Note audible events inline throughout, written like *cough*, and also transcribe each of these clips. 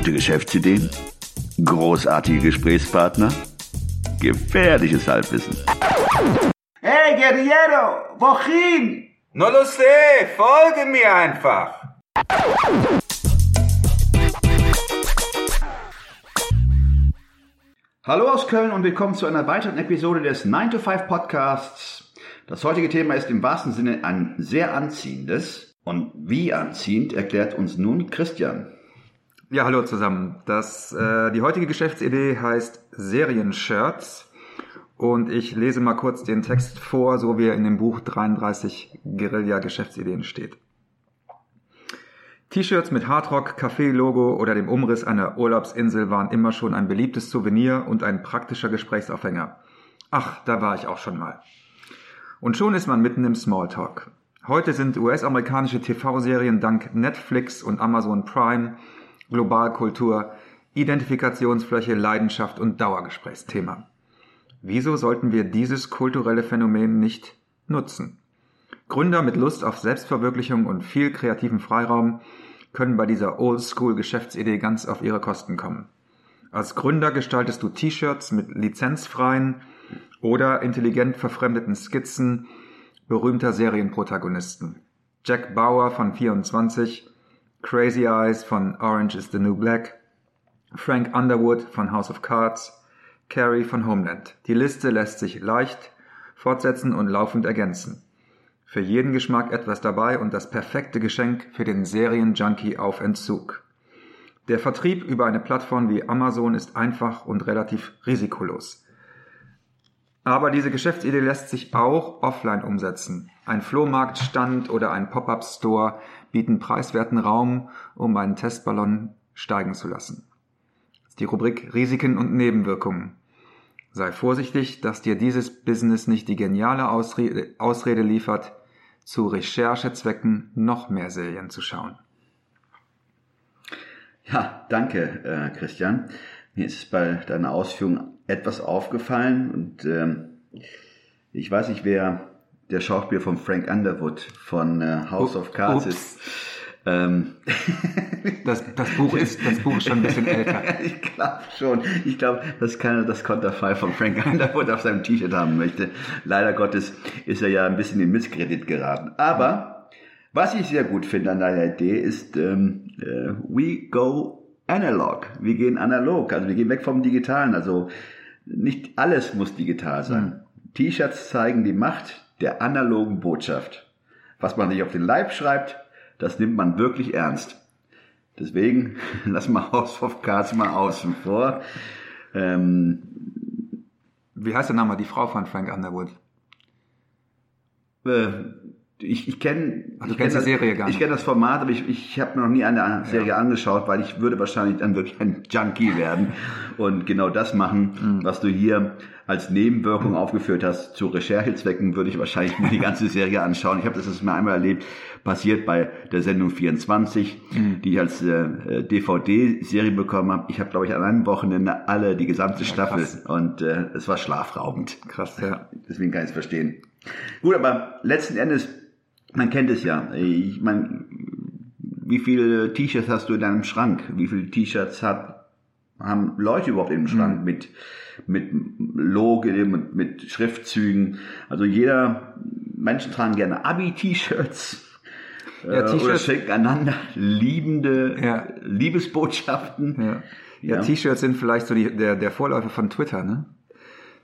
Gute Geschäftsideen? Großartige Gesprächspartner? Gefährliches Halbwissen. Hey Guerriero, wohin? No lo sé, folge mir einfach. Hallo aus Köln und willkommen zu einer weiteren Episode des 9 to 5 Podcasts. Das heutige Thema ist im wahrsten Sinne ein sehr anziehendes. Und wie anziehend erklärt uns nun Christian. Ja, hallo zusammen. Das, äh, die heutige Geschäftsidee heißt Serienshirts. Und ich lese mal kurz den Text vor, so wie er in dem Buch 33 Guerilla Geschäftsideen steht. T-Shirts mit Hardrock, Café-Logo oder dem Umriss einer Urlaubsinsel waren immer schon ein beliebtes Souvenir und ein praktischer Gesprächsaufhänger. Ach, da war ich auch schon mal. Und schon ist man mitten im Smalltalk. Heute sind US-amerikanische TV-Serien dank Netflix und Amazon Prime Globalkultur, Identifikationsfläche, Leidenschaft und Dauergesprächsthema. Wieso sollten wir dieses kulturelle Phänomen nicht nutzen? Gründer mit Lust auf Selbstverwirklichung und viel kreativen Freiraum können bei dieser Oldschool-Geschäftsidee ganz auf ihre Kosten kommen. Als Gründer gestaltest du T-Shirts mit lizenzfreien oder intelligent verfremdeten Skizzen berühmter Serienprotagonisten. Jack Bauer von 24, Crazy Eyes von Orange is the New Black, Frank Underwood von House of Cards, Carrie von Homeland. Die Liste lässt sich leicht fortsetzen und laufend ergänzen. Für jeden Geschmack etwas dabei und das perfekte Geschenk für den Serienjunkie auf Entzug. Der Vertrieb über eine Plattform wie Amazon ist einfach und relativ risikolos. Aber diese Geschäftsidee lässt sich auch offline umsetzen. Ein Flohmarktstand oder ein Pop-up-Store bieten preiswerten Raum, um einen Testballon steigen zu lassen. Die Rubrik Risiken und Nebenwirkungen. Sei vorsichtig, dass dir dieses Business nicht die geniale Ausrede, Ausrede liefert, zu Recherchezwecken noch mehr Serien zu schauen. Ja, danke, äh, Christian. Mir ist bei deiner Ausführung etwas aufgefallen und ähm, ich weiß nicht, wer der Schauspieler von Frank Underwood von äh, House of Cards Ups. ist. Ähm, *laughs* Das, das, Buch ist, das Buch ist schon ein bisschen älter. *laughs* ich glaube schon. Ich glaube, dass keiner das Konterfei von Frank Underwood auf seinem T-Shirt haben möchte. Leider Gottes ist er ja ein bisschen in Misskredit geraten. Aber was ich sehr gut finde an deiner Idee ist, ähm, äh, we go analog. Wir gehen analog. Also wir gehen weg vom Digitalen. Also nicht alles muss digital sein. T-Shirts zeigen die Macht der analogen Botschaft. Was man sich auf den Leib schreibt, das nimmt man wirklich ernst. Deswegen *laughs* lassen wir House of Cards mal außen vor. Ähm, Wie heißt der Name? Die Frau von Frank Underwood. äh, ich ich kenne ich kennst kenn die das- Serie gar Ich nicht. kenne das Format, aber ich, ich habe noch nie eine Serie angeschaut, weil ich würde wahrscheinlich dann wirklich ein Junkie werden *laughs* und genau das machen, Mhm. was du hier als Nebenwirkung aufgeführt hast. Zu Recherchezwecken würde ich wahrscheinlich mir die ganze Serie anschauen. Ich habe das jetzt mal einmal erlebt, passiert bei der Sendung 24, Mhm. die ich als äh, DVD-Serie bekommen habe. Ich habe, glaube ich, an einem Wochenende alle, die gesamte Staffel krass. und äh, es war schlafraubend. Krass, ja. Deswegen kann ich es verstehen. Gut, aber letzten Endes, man kennt es ja. Ich meine, wie viele T-Shirts hast du in deinem Schrank? Wie viele T-Shirts hat, haben Leute überhaupt im Schrank mit, mit Logo, mit, mit Schriftzügen? Also jeder, Menschen tragen gerne Abi-T-Shirts. Ja, äh, oder T-Shirts- schenken einander liebende Ja. Liebesbotschaften. Ja, ja, Ja. T-Shirts sind vielleicht so die, der, der Vorläufer von Twitter, ne?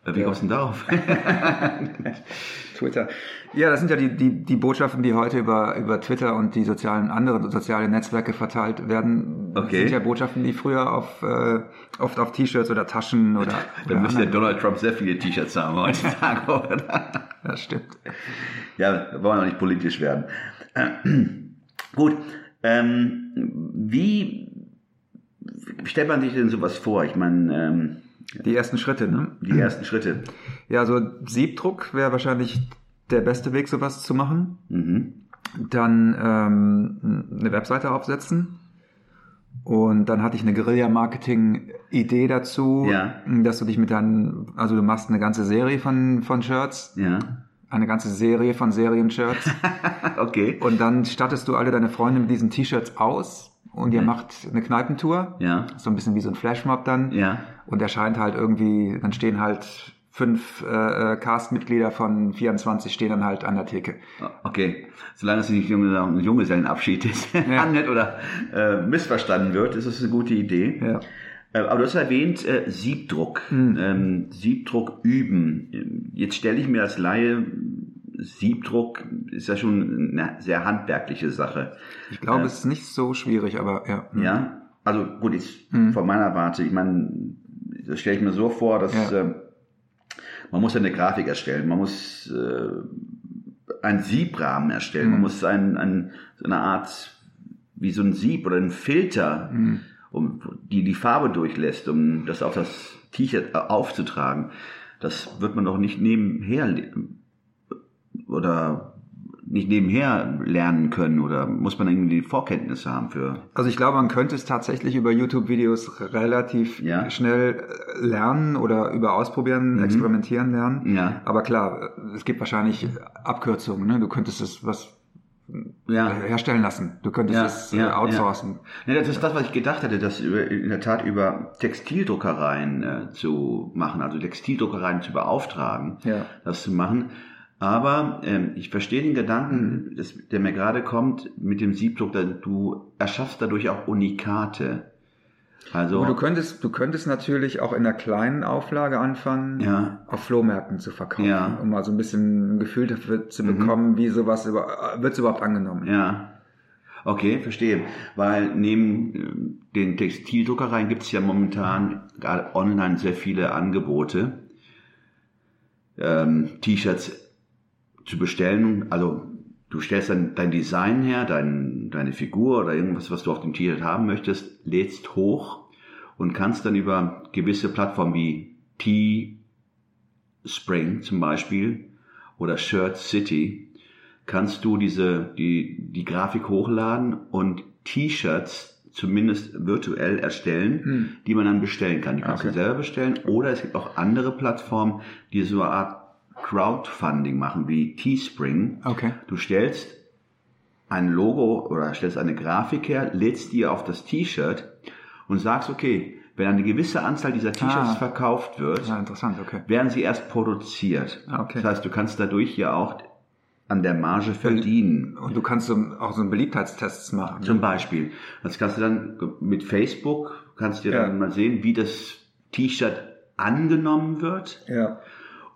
Äh, Wie kommst du denn darauf? *laughs* Twitter. Ja, das sind ja die, die, die Botschaften, die heute über, über Twitter und die sozialen, anderen soziale Netzwerke verteilt werden. Das Okay. sind ja Botschaften, die früher auf, äh, oft auf T-Shirts oder Taschen oder, Da müsste der Donald Trump sehr viele T-Shirts haben heutzutage, oder? *laughs* Das stimmt. Ja, wir wollen auch nicht politisch werden. *clears throat* Gut, ähm, wie stellt man sich denn sowas vor? Ich meine, ähm, Die ersten Schritte, ne? die ersten Schritte. Ja, so Siebdruck wäre wahrscheinlich der beste Weg, sowas zu machen. Mhm. Dann ähm, eine Webseite aufsetzen. Und dann hatte ich eine Guerilla-Marketing-Idee dazu, Ja. dass du dich mit deinen, also du machst eine ganze Serie von, von Shirts, Ja, eine ganze Serie von Serien-Shirts *laughs* okay. und dann stattest du alle deine Freunde mit diesen T-Shirts aus und ihr macht eine Kneipentour. Ja. So ein bisschen wie so ein Flashmob dann. Ja. Und erscheint halt irgendwie, dann stehen halt fünf äh, äh, Cast-Mitglieder von 24 stehen dann halt an der Theke. Okay, solange es nicht ein Junggesellenabschied ist, *laughs* handelt oder äh, missverstanden wird, ist es eine gute Idee. Ja. Äh, aber du hast erwähnt, äh, Siebdruck. Ähm, Siebdruck üben. Ähm, Jetzt stelle ich mir als Laie, Siebdruck ist ja schon eine sehr handwerkliche Sache. Ich glaube, es ist nicht so schwierig, aber ja. Ja, also gut, ich, von meiner Warte, ich meine, das stelle ich mir so vor, dass Ja. äh, man muss eine Grafik erstellen, man muss äh, einen Siebrahmen erstellen, man muss ein, ein, so eine Art, wie so ein Sieb oder ein Filter, um, die die Farbe durchlässt, um das auf das T-Shirt äh, aufzutragen. Das wird man doch nicht nebenher oder nicht nebenher lernen können oder muss man irgendwie Vorkenntnisse haben für Also ich glaube, man könnte es tatsächlich über YouTube-Videos relativ Ja. Mhm. schnell lernen oder über Ausprobieren, Experimentieren lernen. Ja. Aber klar, es gibt wahrscheinlich Abkürzungen. Ne? Du könntest es was ja. herstellen lassen. Du könntest es äh, outsourcen. Ja. Ja, das ist das, was ich gedacht hatte, das in der Tat über Textildruckereien äh, zu machen, also Textildruckereien zu beauftragen, Ja. das zu machen. Aber ähm, ich verstehe den Gedanken, Mhm. das, der mir gerade kommt, mit dem Siebdruck, du erschaffst dadurch auch Unikate. Also, Aber du könntest, du könntest natürlich auch in einer kleinen Auflage anfangen, Ja. auf Flohmärkten zu verkaufen, Ja. Mhm. um mal so ein bisschen ein Gefühl dafür zu bekommen, wie sowas über, wird es überhaupt angenommen. Ja. Okay, verstehe. Weil neben ähm, den Textildruckereien gibt es ja momentan gerade online sehr viele Angebote, ähm, T-Shirts zu bestellen. Also du stellst dann dein Design her, dein, deine Figur oder irgendwas, was du auf dem T-Shirt haben möchtest, lädst hoch und kannst dann über gewisse Plattformen wie T-Spring zum Beispiel oder Shirt City kannst du diese, die, die Grafik hochladen und T-Shirts zumindest virtuell erstellen, die man dann bestellen kann. Die kannst Okay. du selber bestellen oder es gibt auch andere Plattformen, die so eine Art Crowdfunding machen, wie Teespring. Okay. Du stellst ein Logo oder stellst eine Grafik her, lädst die auf das T-Shirt und sagst, okay, wenn eine gewisse Anzahl dieser T-Shirts Ah. verkauft wird, Ja, interessant, okay. werden sie erst produziert. Ah, okay. Das heißt, du kannst dadurch ja auch an der Marge verdienen. Und du kannst so, auch so einen Beliebtheitstests machen. Zum Beispiel. Das kannst du dann mit Facebook, kannst du Ja. dann mal sehen, wie das T-Shirt angenommen wird. Ja.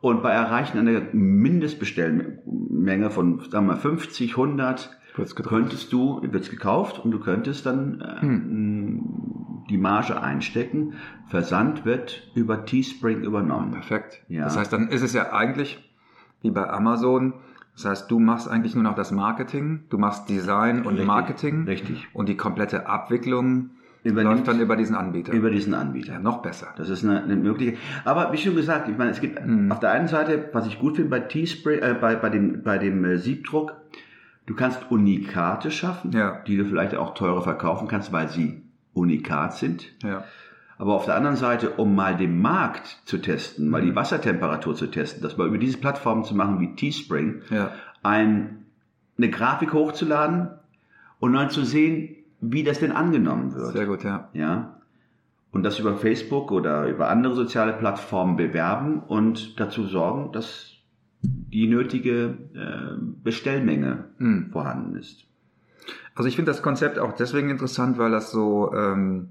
Und bei Erreichen einer Mindestbestellmenge von, sagen wir mal, 50, 100, Wird's gedruckt. könntest du, wird's gekauft und du könntest dann äh, Hm. die Marge einstecken. Versand wird über Teespring übernommen. Perfekt. Ja. Das heißt, dann ist es ja eigentlich wie bei Amazon. Das heißt, du machst eigentlich nur noch das Marketing, du machst Design und Richtig, Marketing. richtig. Und die komplette Abwicklung Übernimmt- läuft dann über diesen Anbieter. Über diesen Anbieter. ja, noch besser. Das ist eine, eine Möglichkeit. Aber wie schon gesagt, ich meine, es gibt Mhm. auf der einen Seite, was ich gut finde bei Teespray, äh, bei, bei dem, bei dem äh, Siebdruck, du kannst Unikate schaffen, Ja. die du vielleicht auch teurer verkaufen kannst, weil sie Unikat sind. Ja. Aber auf der anderen Seite, um mal den Markt zu testen, mal Mhm. die Wassertemperatur zu testen, das mal über diese Plattformen zu machen wie Teespring, Ja. ein, eine Grafik hochzuladen und dann zu sehen, wie das denn angenommen wird. Sehr gut, ja. Ja. Und das über Facebook oder über andere soziale Plattformen bewerben und dazu sorgen, dass die nötige äh, Bestellmenge Hm. vorhanden ist. Also ich finde das Konzept auch deswegen interessant, weil das so ähm,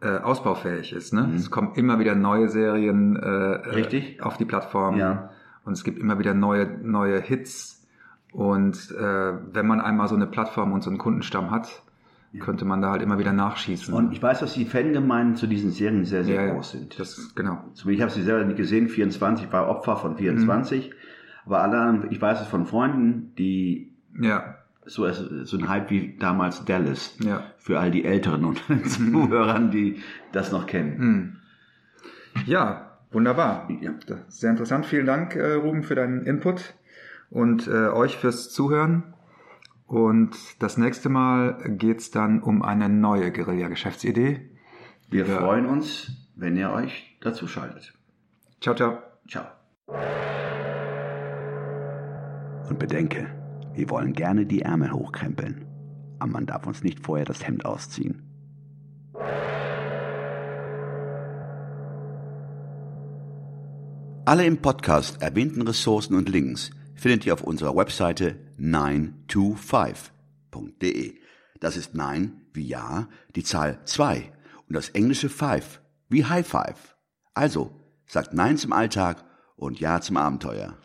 äh, ausbaufähig ist. Ne? Es kommen immer wieder neue Serien äh, Richtig. auf die Plattform Ja. und es gibt immer wieder neue neue Hits. Und äh, wenn man einmal so eine Plattform und so einen Kundenstamm hat, könnte man da halt immer wieder nachschießen. Und ich weiß, dass die Fangemeinden zu diesen Serien sehr, sehr ja, groß sind. Das genau. Ich habe sie selber nicht gesehen, 24, war Opfer von Mhm. 24. Aber alle anderen, ich weiß es von Freunden, die Ja, so, so ein Hype wie damals Dallas. Ja. Für all die Älteren und *laughs* Zuhörern, die das noch kennen. Hm. ja, wunderbar. Ja. Sehr interessant. Vielen Dank, äh, Ruben, für deinen Input und äh, euch fürs Zuhören. Und das nächste Mal geht's dann um eine neue Guerilla-Geschäftsidee. Wir Ja. freuen uns, wenn ihr euch dazu schaltet. Ciao, ciao. Ciao. Und bedenke, wir wollen gerne die Ärmel hochkrempeln. Aber man darf uns nicht vorher das Hemd ausziehen. Alle im Podcast erwähnten Ressourcen und Links findet ihr auf unserer Webseite 925.de. Das ist 9 wie Ja, die Zahl 2 und das englische 5 wie High Five. Also, sagt Nein zum Alltag und Ja zum Abenteuer.